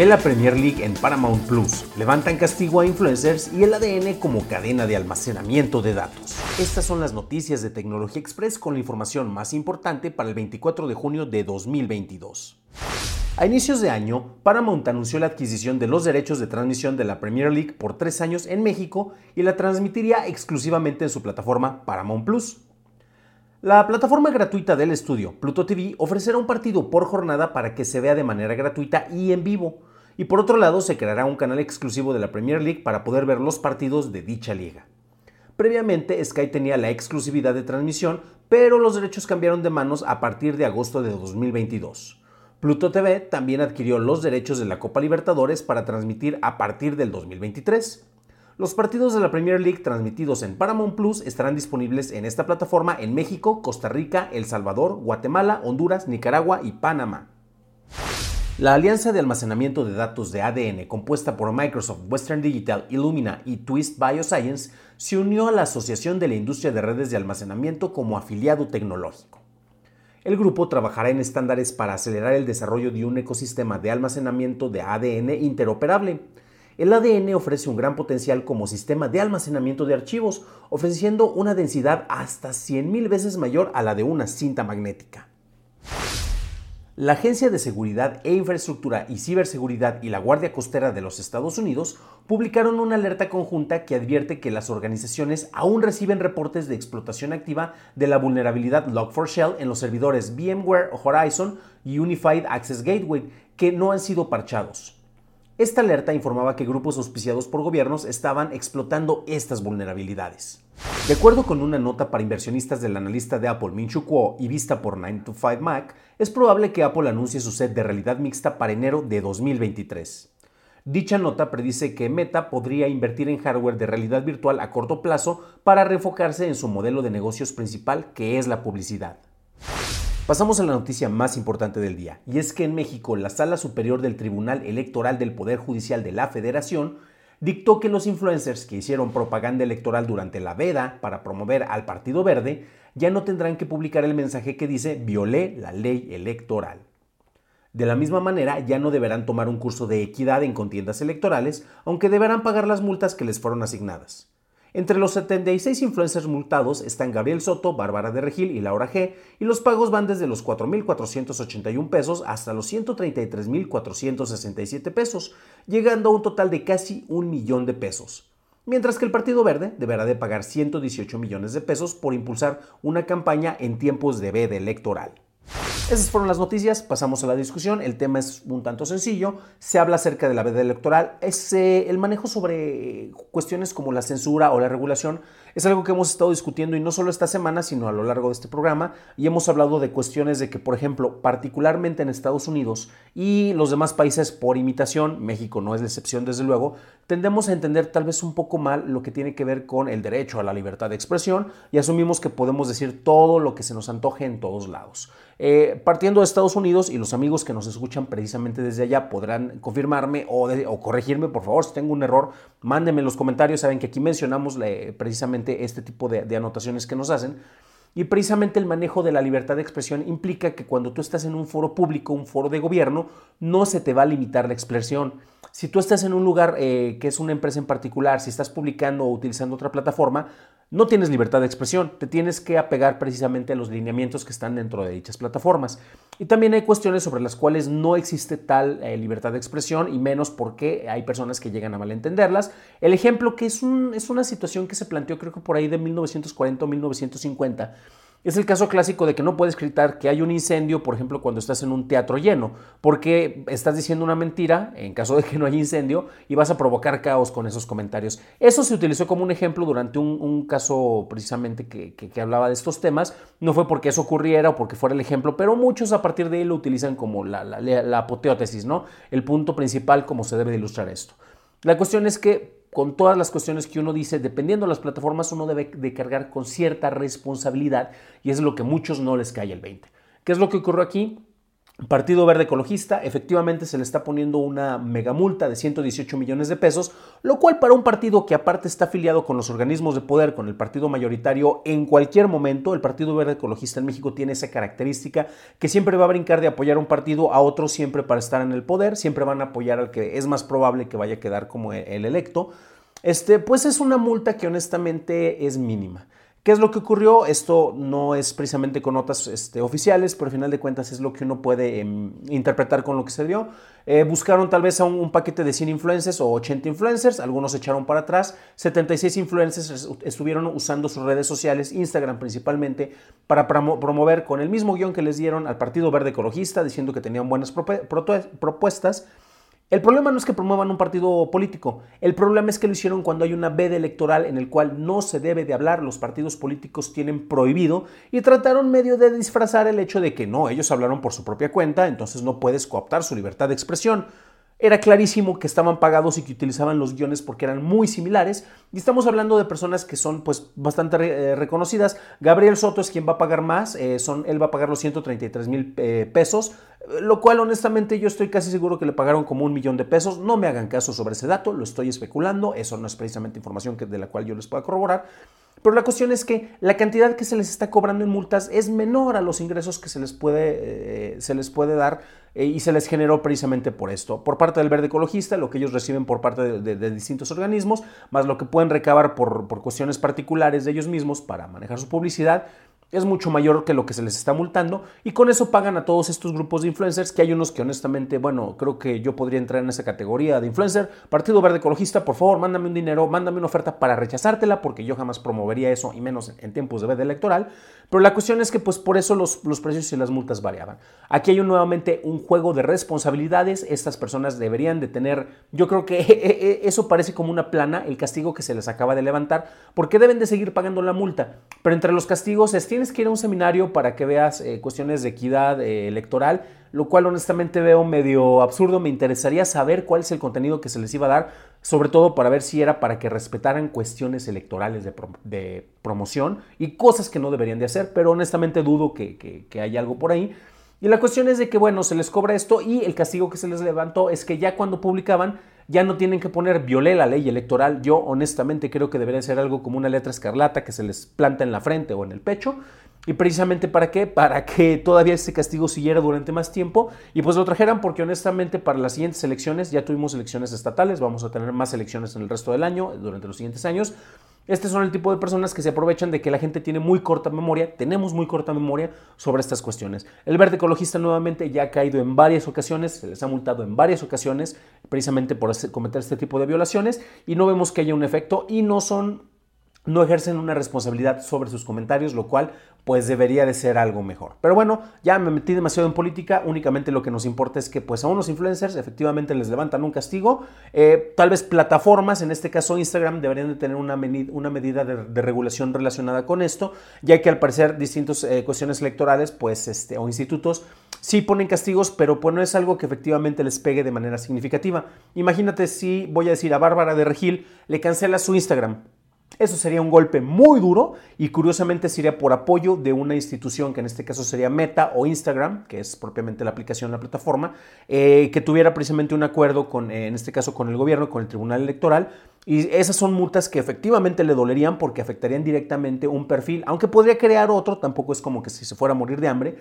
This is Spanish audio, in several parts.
Ve la Premier League en Paramount Plus. Levantan castigo a influencers y el ADN como cadena de almacenamiento de datos. Estas son las noticias de Tecnología Express con la información más importante para el 24 de junio de 2022. A inicios de año, Paramount anunció la adquisición de los derechos de transmisión de la Premier League por tres años en México y la transmitiría exclusivamente en su plataforma Paramount Plus. La plataforma gratuita del estudio, Pluto TV, ofrecerá un partido por jornada para que se vea de manera gratuita y en vivo. Y por otro lado, se creará un canal exclusivo de la Premier League para poder ver los partidos de dicha liga. Previamente, Sky tenía la exclusividad de transmisión, pero los derechos cambiaron de manos a partir de agosto de 2022. Pluto TV también adquirió los derechos de la Copa Libertadores para transmitir a partir del 2023. Los partidos de la Premier League transmitidos en Paramount Plus estarán disponibles en esta plataforma en México, Costa Rica, El Salvador, Guatemala, Honduras, Nicaragua y Panamá. La alianza de almacenamiento de datos de ADN compuesta por Microsoft, Western Digital, Illumina y Twist Bioscience se unió a la Asociación de la Industria de Redes de Almacenamiento como afiliado tecnológico. El grupo trabajará en estándares para acelerar el desarrollo de un ecosistema de almacenamiento de ADN interoperable el ADN ofrece un gran potencial como sistema de almacenamiento de archivos, ofreciendo una densidad hasta 100.000 veces mayor a la de una cinta magnética. La Agencia de Seguridad e Infraestructura y Ciberseguridad y la Guardia Costera de los Estados Unidos publicaron una alerta conjunta que advierte que las organizaciones aún reciben reportes de explotación activa de la vulnerabilidad Log4Shell en los servidores VMware Horizon y Unified Access Gateway que no han sido parchados. Esta alerta informaba que grupos auspiciados por gobiernos estaban explotando estas vulnerabilidades. De acuerdo con una nota para inversionistas del analista de Apple Min-Chiu Kuo y vista por 9to5Mac, es probable que Apple anuncie su set de realidad mixta para enero de 2023. Dicha nota predice que Meta podría invertir en hardware de realidad virtual a corto plazo para reenfocarse en su modelo de negocios principal, que es la publicidad. Pasamos a la noticia más importante del día, y es que en México la Sala Superior del Tribunal Electoral del Poder Judicial de la Federación dictó que los influencers que hicieron propaganda electoral durante la veda para promover al Partido Verde ya no tendrán que publicar el mensaje que dice violé la ley electoral. De la misma manera, ya no deberán tomar un curso de equidad en contiendas electorales, aunque deberán pagar las multas que les fueron asignadas. Entre los 76 influencers multados están Gabriel Soto, Bárbara de Regil y Laura G, y los pagos van desde los 4.481 pesos hasta los 133.467 pesos, llegando a un total de casi un millón de pesos. Mientras que el Partido Verde deberá de pagar 118 millones de pesos por impulsar una campaña en tiempos de veda electoral. Esas fueron las noticias, pasamos a la discusión. El tema es un tanto sencillo. Se habla acerca de la veda electoral. Es, el manejo sobre cuestiones como la censura o la regulación es algo que hemos estado discutiendo y no solo esta semana, sino a lo largo de este programa. Y hemos hablado de cuestiones de que, por ejemplo, particularmente en Estados Unidos y los demás países por imitación, México no es la excepción desde luego, tendemos a entender tal vez un poco mal lo que tiene que ver con el derecho a la libertad de expresión y asumimos que podemos decir todo lo que se nos antoje en todos lados. Eh, partiendo de Estados Unidos y los amigos que nos escuchan precisamente desde allá podrán confirmarme o, corregirme, por favor, si tengo un error, mándenme en los comentarios, saben que aquí mencionamos precisamente este tipo de, anotaciones que nos hacen. Y precisamente el manejo de la libertad de expresión implica que cuando tú estás en un foro público, un foro de gobierno, no se te va a limitar la expresión. Si tú estás en un lugar eh, que es una empresa en particular, si estás publicando o utilizando otra plataforma, no tienes libertad de expresión, te tienes que apegar precisamente a los lineamientos que están dentro de dichas plataformas. Y también hay cuestiones sobre las cuales no existe tal eh, libertad de expresión y menos porque hay personas que llegan a malentenderlas. El ejemplo que es, es una situación que se planteó creo que por ahí de 1940 o 1950 es el caso clásico de que no puedes gritar que hay un incendio, por ejemplo, cuando estás en un teatro lleno, porque estás diciendo una mentira en caso de que no haya incendio y vas a provocar caos con esos comentarios. Eso se utilizó como un ejemplo durante un, caso precisamente que, hablaba de estos temas. No fue porque eso ocurriera o porque fuera el ejemplo, pero muchos a partir de ahí lo utilizan como la, la apoteótesis, ¿no? El punto principal como se debe de ilustrar esto. La cuestión es que con todas las cuestiones que uno dice, dependiendo de las plataformas, uno debe de cargar con cierta responsabilidad y es lo que muchos no les cae el 20. ¿Qué es lo que ocurrió aquí? Partido Verde Ecologista, efectivamente se le está poniendo una megamulta de 118 millones de pesos, lo cual para un partido que aparte está afiliado con los organismos de poder, con el partido mayoritario, en cualquier momento, el Partido Verde Ecologista en México tiene esa característica que siempre va a brincar de apoyar a un partido a otro siempre para estar en el poder, siempre van a apoyar al que es más probable que vaya a quedar como el electo. Este, pues es una multa que honestamente es mínima. ¿Qué es lo que ocurrió? Esto no es precisamente con notas este, oficiales, pero al final de cuentas es lo que uno puede em, interpretar con lo que se dio. Eh, buscaron tal vez un, paquete de 100 influencers o 80 influencers, algunos echaron para atrás, 76 influencers estuvieron usando sus redes sociales, Instagram principalmente, para promover con el mismo guion que les dieron al Partido Verde Ecologista, diciendo que tenían buenas propuestas el problema no es que promuevan un partido político, el problema es que lo hicieron cuando hay una veda electoral en el cual no se debe de hablar, los partidos políticos tienen prohibido y trataron medio de disfrazar el hecho de que no, ellos hablaron por su propia cuenta, entonces no puedes cooptar su libertad de expresión. Era clarísimo que estaban pagados y que utilizaban los guiones porque eran muy similares. Y estamos hablando de personas que son pues bastante eh, reconocidas. Gabriel Soto es quien va a pagar más. Eh, son, él va a pagar los 133 mil eh, pesos. Lo cual honestamente yo estoy casi seguro que le pagaron como un millón de pesos. No me hagan caso sobre ese dato. Lo estoy especulando. Eso no es precisamente información que, de la cual yo les pueda corroborar. Pero la cuestión es que la cantidad que se les está cobrando en multas es menor a los ingresos que se les puede, eh, se les puede dar eh, y se les generó precisamente por esto. Por parte del verde ecologista, lo que ellos reciben por parte de, distintos organismos, más lo que pueden recabar por, por cuestiones particulares de ellos mismos para manejar su publicidad, es mucho mayor que lo que se les está multando y con eso pagan a todos estos grupos de influencers que hay unos que honestamente, bueno, creo que yo podría entrar en esa categoría de influencer. Partido Verde Ecologista, por favor, mándame un dinero, mándame una oferta para rechazártela porque yo jamás promovería eso y menos en tiempos de veda electoral. Pero la cuestión es que pues por eso los, los precios y las multas variaban. Aquí hay nuevamente un juego de responsabilidades. Estas personas deberían de tener, yo creo que eso parece como una plana, el castigo que se les acaba de levantar, porque deben de seguir pagando la multa. Pero entre los castigos es tienes que ir a un seminario para que veas eh, cuestiones de equidad eh, electoral, lo cual honestamente veo medio absurdo. Me interesaría saber cuál es el contenido que se les iba a dar, sobre todo para ver si era para que respetaran cuestiones electorales de, promoción y cosas que no deberían de hacer, pero honestamente dudo que, que, que haya algo por ahí. Y la cuestión es de que, bueno, se les cobra esto y el castigo que se les levantó es que ya cuando publicaban ya no tienen que poner violé la ley electoral. Yo honestamente creo que debería ser algo como una letra escarlata que se les planta en la frente o en el pecho. Y precisamente para qué? Para que todavía ese castigo siguiera durante más tiempo y pues lo trajeran porque honestamente para las siguientes elecciones, ya tuvimos elecciones estatales, vamos a tener más elecciones en el resto del año, durante los siguientes años, este son el tipo de personas que se aprovechan de que la gente tiene muy corta memoria, tenemos muy corta memoria sobre estas cuestiones. El verde ecologista nuevamente ya ha caído en varias ocasiones, se les ha multado en varias ocasiones precisamente por cometer este tipo de violaciones y no vemos que haya un efecto y no son no ejercen una responsabilidad sobre sus comentarios, lo cual pues debería de ser algo mejor. Pero bueno, ya me metí demasiado en política, únicamente lo que nos importa es que pues a unos influencers efectivamente les levantan un castigo, eh, tal vez plataformas, en este caso Instagram, deberían de tener una, medida de, regulación relacionada con esto, ya que al parecer distintas eh, cuestiones electorales pues este, o institutos sí ponen castigos, pero pues no es algo que efectivamente les pegue de manera significativa. Imagínate si voy a decir a Bárbara de Regil, le cancela su Instagram Eso sería un golpe muy duro y curiosamente sería por apoyo de una institución que en este caso sería Meta o Instagram, que es propiamente la aplicación, la plataforma, eh, que tuviera precisamente un acuerdo con, eh, en este caso con el gobierno, con el Tribunal Electoral, y esas son multas que efectivamente le dolerían porque afectarían directamente un perfil, aunque podría crear otro, tampoco es como que si se fuera a morir de hambre,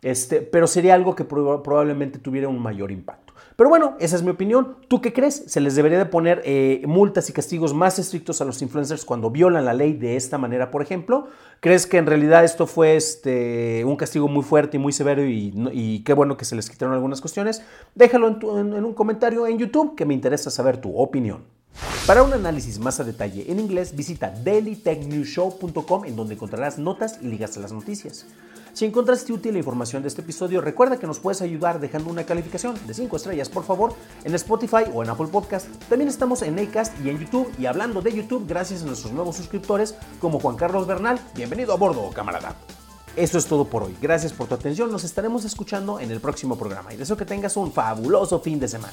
este, pero sería algo que probablemente tuviera un mayor impacto. Pero bueno, esa es mi opinión. ¿Tú qué crees? ¿Se les debería de poner eh, multas y castigos más estrictos a los influencers cuando violan la ley de esta manera, por ejemplo? ¿Crees que en realidad esto fue este, un castigo muy fuerte y muy severo y, qué bueno que se les quitaron algunas cuestiones? Déjalo en un comentario en YouTube que me interesa saber tu opinión. Para un análisis más a detalle en inglés, visita dailytechnewshow.com en donde encontrarás notas y ligas a las noticias. Si encontraste útil la información de este episodio, recuerda que nos puedes ayudar dejando una calificación de 5 estrellas, por favor, en Spotify o en Apple Podcast. También estamos en Acast y en YouTube. Y hablando de YouTube, gracias a nuestros nuevos suscriptores como Juan Carlos Bernal. Bienvenido a bordo, camarada. Eso es todo por hoy. Gracias por tu atención. Nos estaremos escuchando en el próximo programa y deseo que tengas un fabuloso fin de semana.